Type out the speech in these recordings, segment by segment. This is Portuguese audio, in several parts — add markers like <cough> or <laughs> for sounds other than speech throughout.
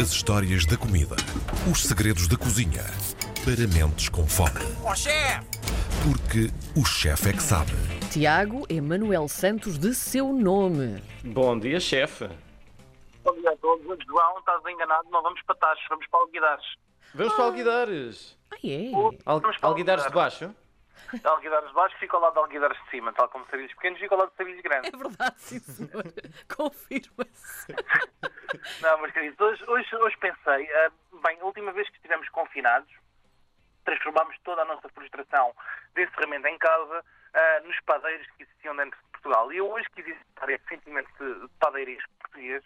As histórias da comida. Os segredos da cozinha. Para mentes com fome. Ó chefe! Porque o chefe é que sabe. Tiago Emanuel Santos de seu nome. Bom dia, chefe. Bom dia a todos. João, estás enganado, não vamos para Taches, vamos para Alguidares. Vamos para Alguidares. Ah, é? Al Vamos para Alguidares de baixo? Alguidares de baixo fica ao lado de Alguidares de cima, tal como Sarilhos pequenos fica ao lado de Sarilhos grandes. É verdade, sim, senhor. <laughs> Confirma-se. <laughs> Não, mas queridos, hoje, hoje, hoje pensei, ah, bem, a última vez que estivemos confinados, transformámos toda a nossa frustração de encerramento em casa ah, nos padeiros que existiam dentro de Portugal. E eu hoje quis visitar esse sentimento de de padeirismo português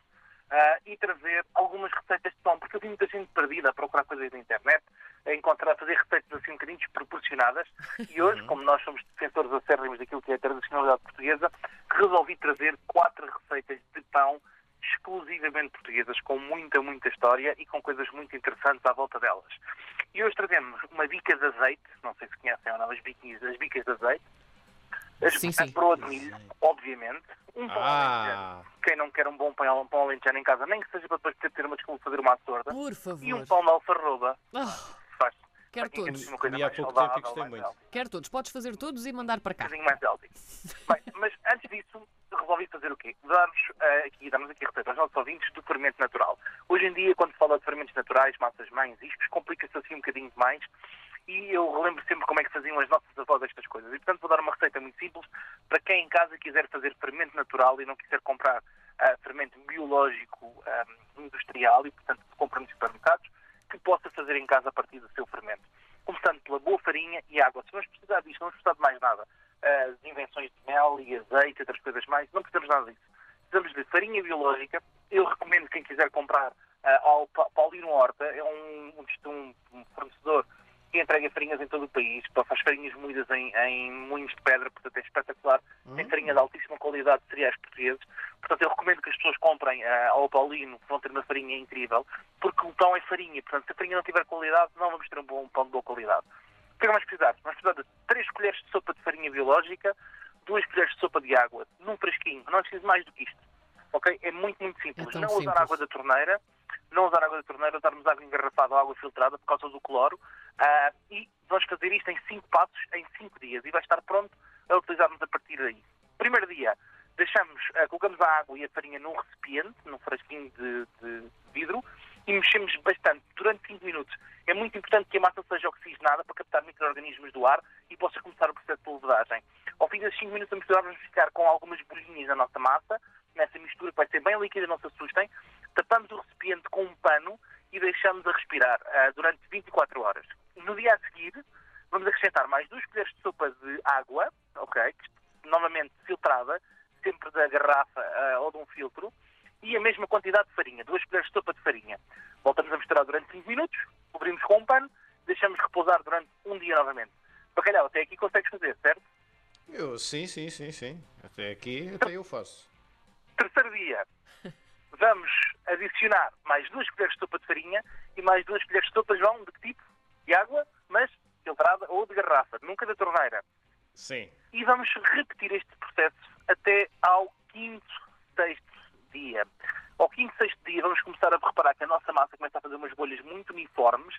ah, e trazer algumas receitas de pão, porque eu vi muita gente perdida a procurar coisas na internet, a encontrar, a fazer receitas assim um bocadinho desproporcionadas. E <laughs> hoje, como nós somos defensores acérrimos daquilo que é a tradicionalidade portuguesa, resolvi trazer quatro receitas de pão exclusivamente portuguesas, com muita, muita história e com coisas muito interessantes à volta delas. E hoje trazemos uma bica de azeite, não sei se conhecem ou não, as, biquinhas, as bicas de azeite, Sim, a sim. milho, obviamente, um pão Ah. alentejano. Quem não quer um bom pão, um pão alentejano em casa, nem que seja para depois poder ter uma desculpa de fazer uma açorda, Por favor. e um pão de alfarroba, Ah, faz. quero quer todos. uma coisa Comi há pouco saudável, tempo e gostei muito. Quero todos. Podes fazer todos e mandar para um cá. bocadinho mais healthy. <laughs> Bem, mas antes disso, resolvi fazer o quê? Dar-nos eh, aqui, darmos aqui a receita aos nossos ouvintes do fermento natural. Hoje em dia, quando se fala de fermentos naturais, massas mães, isto complica-se assim um bocadinho mais e eu relembro sempre como é que faziam as nossas avós estas coisas. E, portanto, vou dar uma receita muito simples para quem em casa quiser fazer fermento natural e não quiser comprar ah, fermento biológico ah, industrial e, portanto, compra nos supermercados, que possa fazer em casa a partir do seu fermento. Começando pela boa farinha e água. Se vamos precisar disto, não vamos precisar de mais nada. As invenções de mel e azeite e outras coisas mais, não precisamos nada disso. Precisamos de farinha biológica. Eu recomendo quem quiser comprar ah, ao Pa- Paulino Horta, é um, um- um fornecedor que entrega farinhas em todo o país, faz farinhas moídas em, em moinhos de pedra, portanto é espetacular. Tem farinha de altíssima qualidade de cereais portugueses. Portanto, eu recomendo que as pessoas comprem ah, ao Paulino, que vão ter uma farinha incrível, porque o pão é farinha. Portanto, se a farinha não tiver qualidade, não vamos ter um bom pão de boa qualidade. O que é que vamos precisar? Vamos precisar de 3 colheres de sopa de farinha biológica, 2 colheres de sopa de água, num fresquinho. Não é preciso mais do que isto. Ok? É muito, muito simples. É não usar simples. água da torneira, não usar água da torneira, usarmos água engarrafada ou água filtrada por causa do cloro. Ah, e vamos fazer isto em 5 passos, em 5 dias. E vai estar pronto a utilizarmos a partir daí. Primeiro dia, deixamos, ah, colocamos a água e a farinha num recipiente, num frasquinho de, de vidro, e mexemos bastante, durante 5 minutos. É muito importante que a massa seja oxigenada para captar micro-organismos do ar e possa começar o processo de levedagem. Ao fim desses 5 minutos, a misturar, vamos ficar com algumas bolinhas na nossa massa, nessa mistura que vai ser bem líquida, não se assustem. Tapamos o recipiente com um pano e deixamos a respirar ah, durante 24 horas. No dia a seguir, vamos acrescentar mais duas colheres de sopa de água, ok, novamente filtrada, sempre da garrafa ah, ou de um filtro, e a mesma quantidade de farinha, duas colheres de sopa de farinha. Voltamos a misturar durante 5 minutos, cobrimos com um pano, deixamos repousar durante um dia novamente. Bacalhau, até aqui consegues fazer, certo? Eu, sim, sim, sim, sim. Até aqui, até eu faço. Terceiro dia, vamos adicionar mais duas colheres de sopa de farinha e mais duas colheres de sopa, João, de que tipo? De água, mas filtrada ou de garrafa, nunca da torneira. Sim. E vamos repetir este processo até ao quinto, sexto dia. Ao quinto, sexto dia vamos começar a reparar que a nossa massa começa a fazer umas bolhas muito uniformes,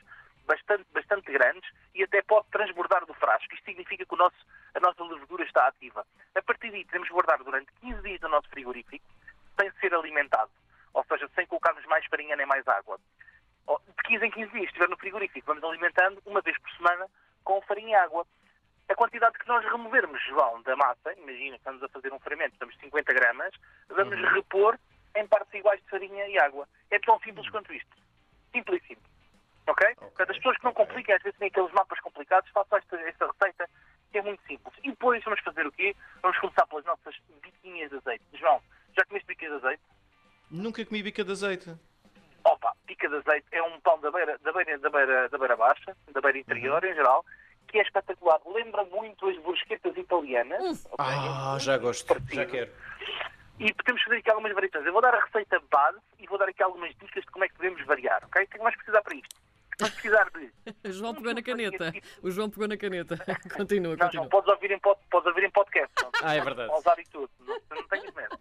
bastante, bastante grandes, e até pode transbordar do frasco. Isto significa que o nosso, a nossa levedura está ativa. A partir daí, podemos guardar durante 15 dias no nosso frigorífico, sem ser alimentado. Ou seja, sem colocarmos mais farinha nem mais água. De 15 em 15 dias, estiver no frigorífico, vamos alimentando uma vez por semana com farinha e água. A quantidade que nós removermos, João, da massa, imagina estamos a fazer um fermento, estamos 50 gramas, vamos repor em partes iguais de farinha e água. É tão simples quanto isto. Simplíssimo. Ok? Portanto, as pessoas que não complicam, às vezes têm aqueles mapas complicados, façam esta, esta receita, que é muito simples. E depois vamos fazer o quê? Vamos começar pelas nossas biquinhas de azeite. João, já comeste biquinhas de azeite? Nunca comi bica de azeite. Opa, pica de azeite é um pão da beira, da beira, da beira, baixa, da beira interior em geral, que é espetacular. Lembra muito as brusquetas italianas. ok? Ah, já gosto. Parecido. Já quero. E podemos fazer aqui algumas variações. Eu vou dar a receita base e vou dar aqui algumas dicas de como é que podemos variar, ok? O que é que precisar para isto? Vamos precisar de... <laughs> O João pegou na caneta. O João pegou na caneta. Continua, Não, não, continua. podes ouvir em, pod, podes ouvir em podcast. Não, Ah, é verdade. Podes usar e tudo. Não, não tenhas medo.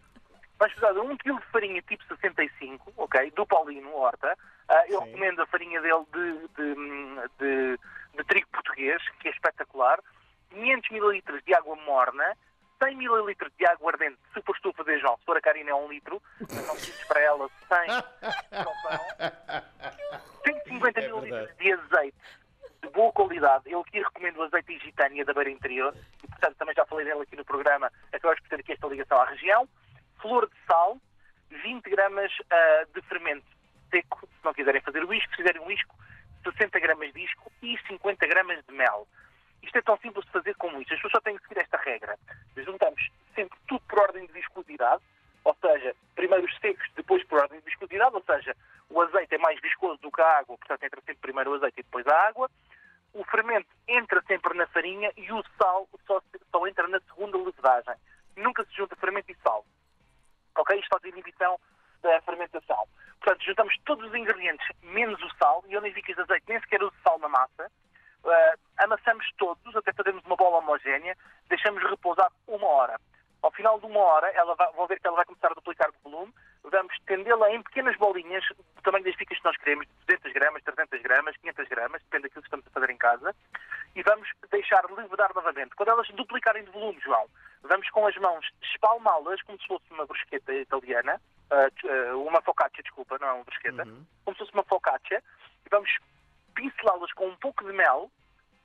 Precisar de 1 kg de farinha tipo 65, ok? Do Paulino Horta. Ah, eu Sim. recomendo a farinha dele de, de, de- de trigo português, que é espetacular. 500 ml de água morna. 100 ml de água ardente, se for a fazer, João, se for a Karina é um litro, não preciso para ela 100 para o pão. 150 É ml de azeite de boa qualidade. Eu aqui recomendo o azeite Igitânia da Beira Interior, e portanto também já falei dele aqui no programa, acabamos por ter aqui esta ligação à região. Flor de sal, 20 gramas ah, de fermento seco, se não quiserem fazer o isco, se fizerem o isco, 60 gramas de isco e 50 gramas de mel. Isto é tão simples de fazer como isto. As pessoas só têm que seguir esta regra. Juntamos sempre tudo por ordem de viscosidade, ou seja, primeiro os secos, depois por ordem de viscosidade, ou seja, o azeite é mais viscoso do que a água, portanto entra sempre primeiro o azeite e depois a água. O fermento entra sempre na farinha e o sal só, só entra na segunda levedagem. Nunca se junta fermento e sal. Ok? Isto faz a inibição da fermentação. Todos os ingredientes, menos o sal, e eu nem vi que de azeite, nem sequer uso sal na massa. Ah, amassamos todos, até fazermos uma bola homogénea, deixamos repousar uma hora. Ao final de uma hora, ela vai, vão ver que ela vai começar a duplicar de volume. Vamos tendê-la em pequenas bolinhas, do tamanho das ficas que nós queremos, de 200 gramas, 300 gramas, 500 gramas, depende daquilo que estamos a fazer em casa. E vamos deixar levedar novamente. Quando elas duplicarem de volume, João, vamos com as mãos espalmá-las como se fosse uma brusqueta italiana, uma focaccia, desculpa, não é uma brusqueta, como se fosse uma focaccia, e vamos pincelá-las com um pouco de mel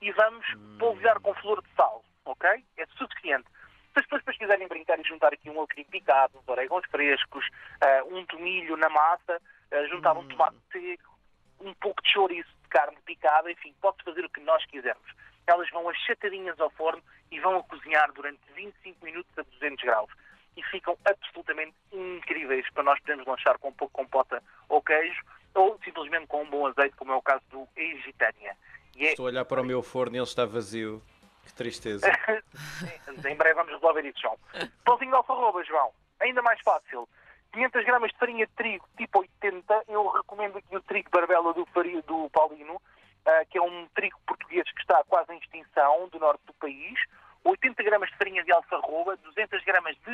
e vamos polvilhar com flor de sal, ok? É suficiente. Se as pessoas depois quiserem brincar e juntar aqui um alecrim picado, uns orégãos frescos, ah, um tomilho na massa, ah, juntar um tomate seco, um pouco de chouriço de carne picada, enfim, pode fazer o que nós quisermos. Elas vão achatadinhas ao forno e vão a cozinhar durante 25 minutos a 200 graus. E ficam absolutamente incríveis para nós podermos lanchar com um pouco de compota ou queijo, ou simplesmente com um bom azeite, como é o caso do Egitânia. É Estou a olhar para o meu forno e ele está vazio. Que tristeza. <laughs> em breve vamos resolver isso, João. Pãozinho de alfarroba, João. Ainda mais fácil. 500 gramas de farinha de trigo tipo 80. Eu recomendo aqui o trigo barbela do, farinha, do Paulino, ah, que é um trigo português que está quase em extinção do norte do país. 80 gramas de farinha de alfarroba, 200 gramas de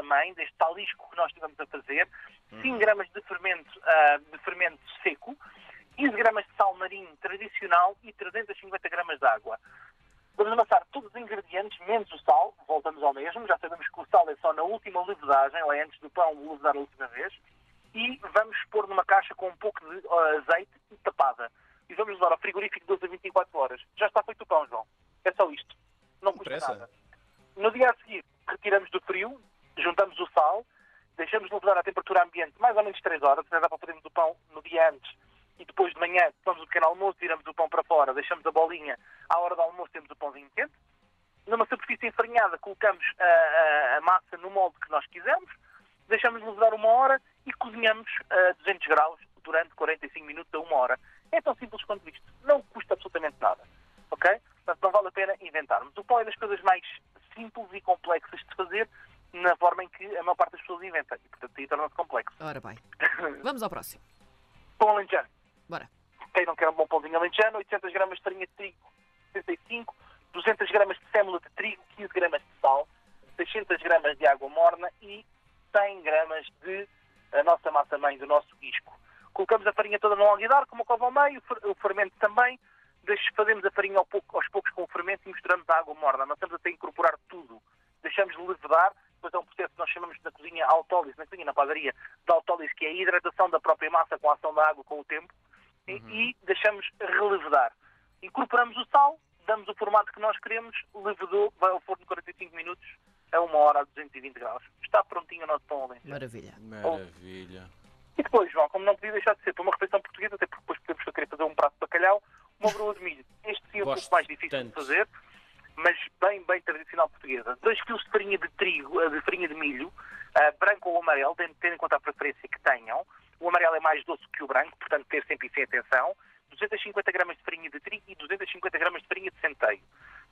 massa-mãe, deste talisco que nós estivemos a fazer, 5 gramas de fermento, ah, de fermento seco, 15 gramas de sal marinho tradicional e 350 gramas de água. Vamos amassar todos os ingredientes, menos o sal, voltamos ao mesmo, já sabemos que o sal é só na última levedagem, ou é antes do pão levedar a última vez, e vamos pôr numa caixa com um pouco de ah, azeite e tapada. E vamos levar ao frigorífico 12 a 24 horas. Já está feito o pão, João. É só isto. Não custa Pressa. nada. No dia a seguir, retiramos do frio, juntamos o sal, deixamos levedar à temperatura ambiente mais ou menos 3 horas, até dá para fazermos o pão no dia antes e depois de manhã tomamos o pequeno almoço, tiramos o pão para fora, deixamos a bolinha, à hora do almoço temos o pãozinho quente. Numa superfície enfarinhada colocamos a, a- a massa no molde que nós quisermos, deixamos levedar uma hora e cozinhamos a 200 graus durante 45 minutos a uma hora. É tão simples quanto isto. Não custa absolutamente nada. Ok? Portanto, não vale a pena inventarmos. O pão é das coisas mais simples e complexas de fazer na forma em que a maior parte das pessoas inventa. E, portanto, aí torna-se complexo. Ora bem, <laughs> vamos ao próximo. Pão alentejano. Bora. Quem não quer um bom pãozinho alentejano, 800 gramas de farinha de trigo, 65, 200 gramas de sémola de trigo, 15 gramas de sal, 600 gramas de água morna e 100 gramas de a nossa massa-mãe, do nosso isco. Colocamos a farinha toda no alguidar, com uma cova ao meio, o fer- o fermento também, fazemos a farinha aos poucos com o fermento e misturamos a água morna. Nós estamos até a incorporar tudo. Deixamos de levedar, depois é um processo que nós chamamos na cozinha autólise, na cozinha, na padaria, de autólise, que é a hidratação da própria massa com a ação da água com o tempo, e, e deixamos relevedar. Incorporamos o sal, damos o formato que nós queremos, levedou, vai ao forno 45 minutos, a uma hora a 220 graus. Está prontinho o nosso pão alentejano. Maravilha. Maravilha. E depois, João, como não podia deixar de ser para uma refeição portuguesa, até porque depois podemos querer fazer um prato de bacalhau, uma broa de milho. Este sim é um pouco mais difícil de tanto. fazer, mas bem, bem tradicional portuguesa. 2 kg de farinha de trigo, eh, de farinha de milho, ah, branco ou amarelo, tendo em conta a preferência que tenham. O amarelo é mais doce que o branco, portanto ter sempre isso em atenção. 250 gramas de farinha de trigo e 250 gramas de farinha de centeio.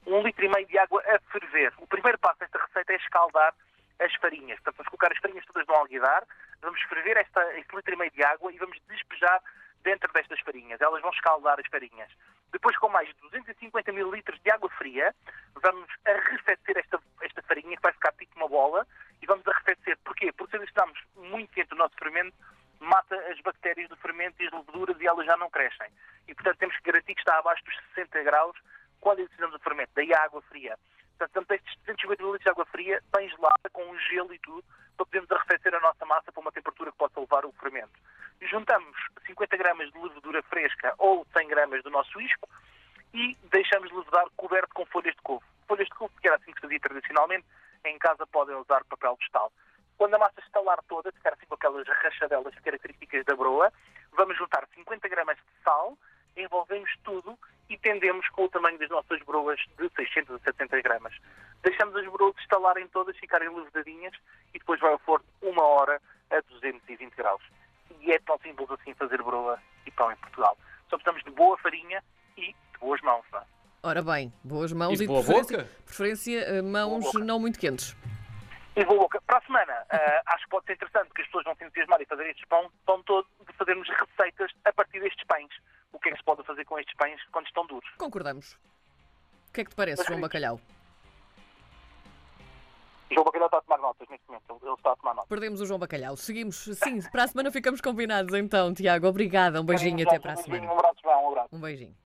Um litro e meio de água a ferver. O primeiro passo desta receita é escaldar as farinhas. Portanto, vamos colocar as farinhas todas no alguidar, vamos ferver esta, este litro e meio de água e vamos despejar dentro destas farinhas. Elas vão escaldar as farinhas. Depois, com mais de 250 ml de água fria, vamos arrefecer esta, esta farinha, que vai ficar tipo uma bola, e vamos arrefecer. Porquê? Porque se deixarmos muito quente o nosso fermento, mata as bactérias do fermento e as leveduras e elas já não crescem. E, portanto, temos que garantir que está abaixo dos 60 graus quando adicionamos o fermento. Daí a água fria. Portanto, temos estes 250 ml de água fria, bem gelada, com um gelo e tudo, para podermos arrefecer a nossa massa para uma temperatura que possa levar o fermento. Juntamos 50 gramas de levedura fresca ou 100 gramas do nosso isco e deixamos levedar coberto com folhas de couve. Folhas de couve, que era assim que se fazia tradicionalmente, em casa podem usar papel vegetal. Quando a massa estalar toda, ficar assim com aquelas rachadelas características da broa, vamos juntar 50 gramas de sal, envolvemos tudo e tendemos com o tamanho das nossas broas de 600 a 700 gramas. Deixamos as broas estalarem todas, ficarem levedadinhas e depois vai ao forno uma hora a 220 graus. E é tão simples assim fazer broa e pão em Portugal. Só precisamos de boa farinha e de boas mãos, não? Ora bem, boas mãos E e, boa de preferência, boca? preferência eh, mãos Boa boca. não muito quentes. E vou boca. Para a semana, ah, <laughs> acho que pode ser interessante, porque as pessoas vão se entusiasmar e fazer estes pão, pão todo, de fazermos receitas a partir destes pães. O que é que se pode fazer com estes pães quando estão duros? Concordamos. O que é que te parece, João Bacalhau? João Bacalhau está a tomar notas neste momento, ele ele está a tomar notas. Perdemos o João Bacalhau. Seguimos, sim, para a semana ficamos combinados então, Tiago. Obrigada, um beijinho até para a Um beijinho, semana. Um abraço, João, um abraço. Um beijinho.